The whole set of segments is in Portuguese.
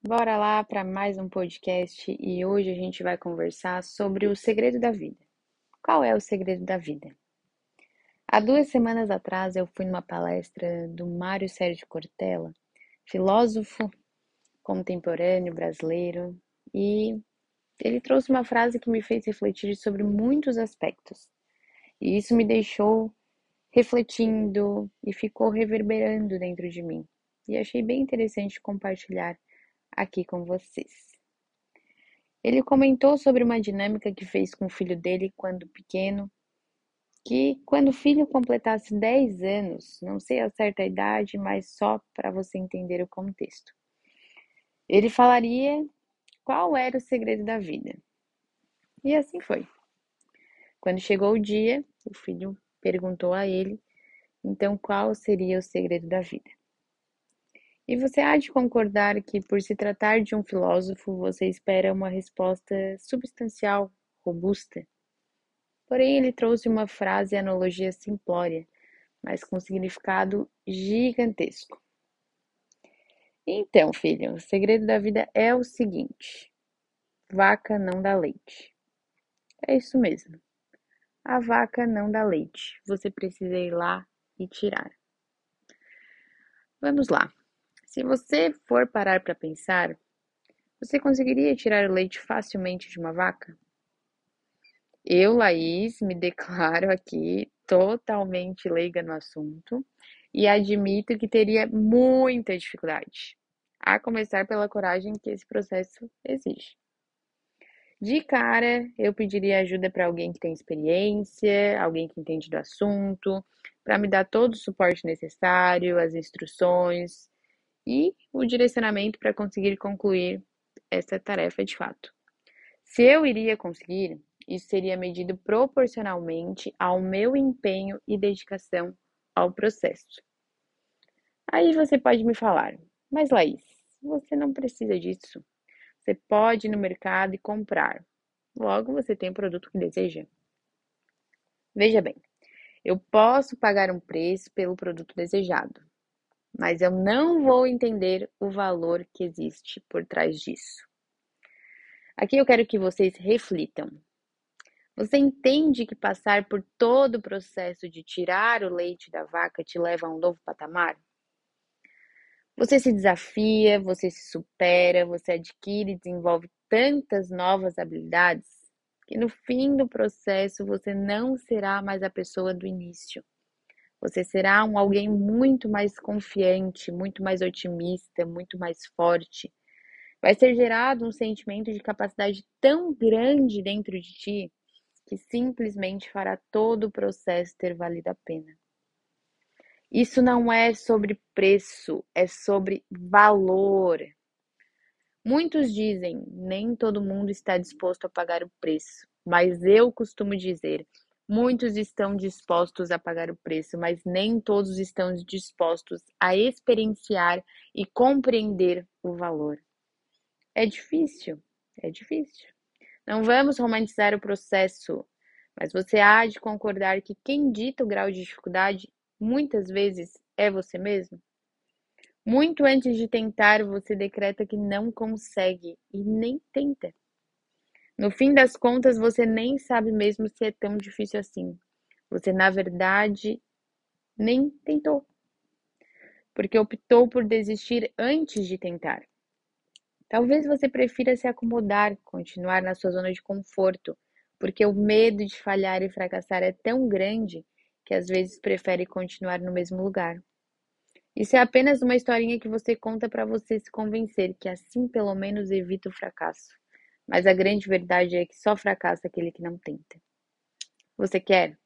Bora lá para mais um podcast e hoje a gente vai conversar sobre o segredo da vida. Qual é o segredo da vida? Há duas semanas atrás eu fui numa palestra do Mário Sérgio Cortella, filósofo contemporâneo brasileiro, e ele trouxe uma frase que me fez refletir sobre muitos aspectos. E isso me deixou refletindo e ficou reverberando dentro de mim. E achei bem interessante compartilhar aqui com vocês. Ele comentou sobre uma dinâmica que fez com o filho dele quando pequeno, que quando o filho completasse 10 anos, não sei a certa idade, mas só para você entender o contexto. Ele falaria qual era o segredo da vida. E assim foi. Quando chegou o dia, o filho perguntou a ele, então qual seria o segredo da vida? E você há de concordar que, por se tratar de um filósofo, você espera uma resposta substancial, robusta. Porém, ele trouxe uma frase e analogia simplória, mas com significado gigantesco. Então, filho, o segredo da vida é o seguinte: vaca não dá leite. É isso mesmo. A vaca não dá leite. Você precisa ir lá e tirar. Vamos lá. Se você for parar para pensar, você conseguiria tirar o leite facilmente de uma vaca? Eu, Laís, me declaro aqui totalmente leiga no assunto e admito que teria muita dificuldade, a começar pela coragem que esse processo exige. De cara, eu pediria ajuda para alguém que tem experiência, alguém que entende do assunto, para me dar todo o suporte necessário, as instruções, e o direcionamento para conseguir concluir essa tarefa de fato. Se eu iria conseguir, isso seria medido proporcionalmente ao meu empenho e dedicação ao processo. Aí você pode me falar, mas Laís, você não precisa disso. Você pode ir no mercado e comprar. Logo, você tem o produto que deseja. Veja bem, eu posso pagar um preço pelo produto desejado, mas eu não vou entender o valor que existe por trás disso. Aqui eu quero que vocês reflitam. Você entende que passar por todo o processo de tirar o leite da vaca te leva a um novo patamar? Você se desafia, você se supera, você adquire e desenvolve tantas novas habilidades que no fim do processo você não será mais a pessoa do início. Você será um alguém muito mais confiante, muito mais otimista, muito mais forte. Vai ser gerado um sentimento de capacidade tão grande dentro de ti que simplesmente fará todo o processo ter valido a pena. Isso não é sobre preço, é sobre valor. Muitos dizem, nem todo mundo está disposto a pagar o preço, mas eu costumo dizer, Muitos estão dispostos a pagar o preço, mas nem todos estão dispostos a experienciar e compreender o valor. É difícil, é difícil. Não vamos romantizar o processo, mas você há de concordar que quem dita o grau de dificuldade muitas vezes é você mesmo? Muito antes de tentar, você decreta que não consegue e nem tenta. No fim das contas, você nem sabe mesmo se é tão difícil assim. Você, na verdade, nem tentou. Porque optou por desistir antes de tentar. Talvez você prefira se acomodar, continuar na sua zona de conforto, porque o medo de falhar e fracassar é tão grande que às vezes prefere continuar no mesmo lugar. Isso é apenas uma historinha que você conta para você se convencer que assim pelo menos evita o fracasso. Mas a grande verdade é que só fracassa aquele que não tenta. Você quer?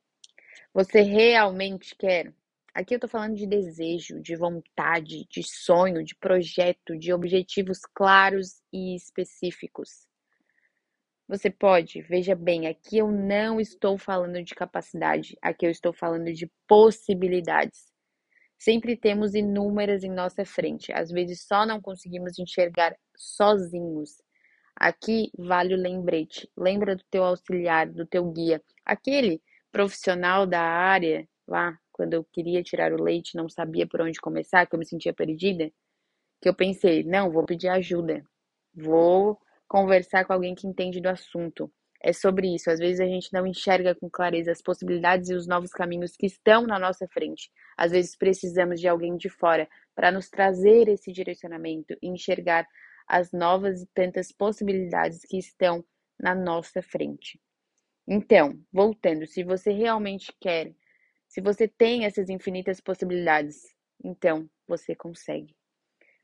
Você realmente quer? Aqui eu tô falando de desejo, de vontade, de sonho, de projeto, de objetivos claros e específicos. Você pode, veja bem, aqui eu não estou falando de capacidade, aqui eu estou falando de possibilidades. Sempre temos inúmeras em nossa frente, às vezes só não conseguimos enxergar sozinhos. Aqui vale o lembrete. Lembra do teu auxiliar, do teu guia, aquele profissional da área lá, quando eu queria tirar o leite, não sabia por onde começar, que eu me sentia perdida. que eu pensei, não, vou pedir ajuda, vou conversar com alguém que entende do assunto. É sobre isso. Às vezes a gente não enxerga com clareza as possibilidades e os novos caminhos que estão na nossa frente. Às vezes precisamos de alguém de fora para nos trazer esse direcionamento e enxergar as novas e tantas possibilidades que estão na nossa frente. Então, voltando, se você realmente quer, se você tem essas infinitas possibilidades, então você consegue.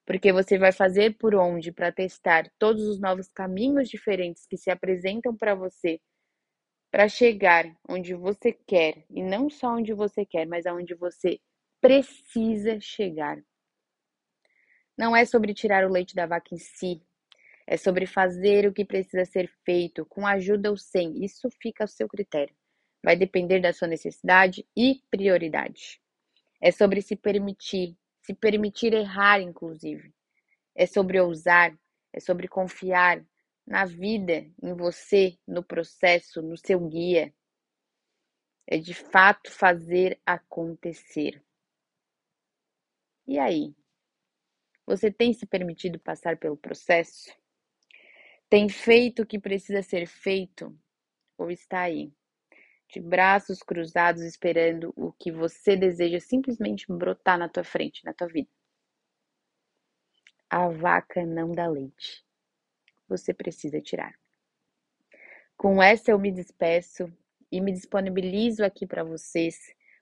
Porque você vai fazer por onde para testar todos os novos caminhos diferentes que se apresentam para você para chegar onde você quer e não só onde você quer, mas aonde você precisa chegar. Não é sobre tirar o leite da vaca em si, é sobre fazer o que precisa ser feito, com ajuda ou sem. Isso fica ao seu critério. Vai depender da sua necessidade e prioridade. É sobre se permitir, se permitir errar, inclusive. É sobre ousar, é sobre confiar na vida, em você, no processo, no seu guia. É de fato fazer acontecer. E aí? Você tem se permitido passar pelo processo? Tem feito o que precisa ser feito? Ou está aí, de braços cruzados, esperando o que você deseja simplesmente brotar na tua frente, na tua vida? A vaca não dá leite. Você precisa tirar. Com essa eu me despeço e me disponibilizo aqui para vocês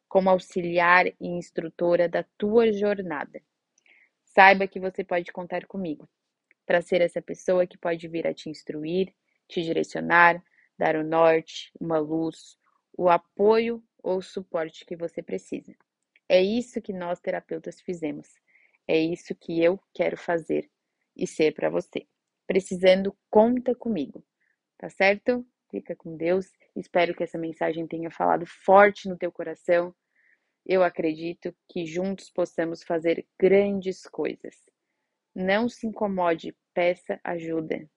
como auxiliar e instrutora da tua jornada. Saiba que você pode contar comigo para ser essa pessoa que pode vir a te instruir, te direcionar, dar o norte, uma luz, o apoio ou suporte que você precisa. É isso que nós terapeutas fizemos. É isso que eu quero fazer e ser para você. Precisando, conta comigo. Tá certo? Fica com Deus. Espero que essa mensagem tenha falado forte no teu coração eu acredito que juntos possamos fazer grandes coisas. Não se incomode, peça ajuda.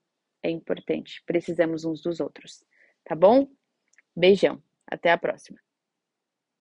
É importante, precisamos uns dos outros. Tá bom? Beijão, até a próxima.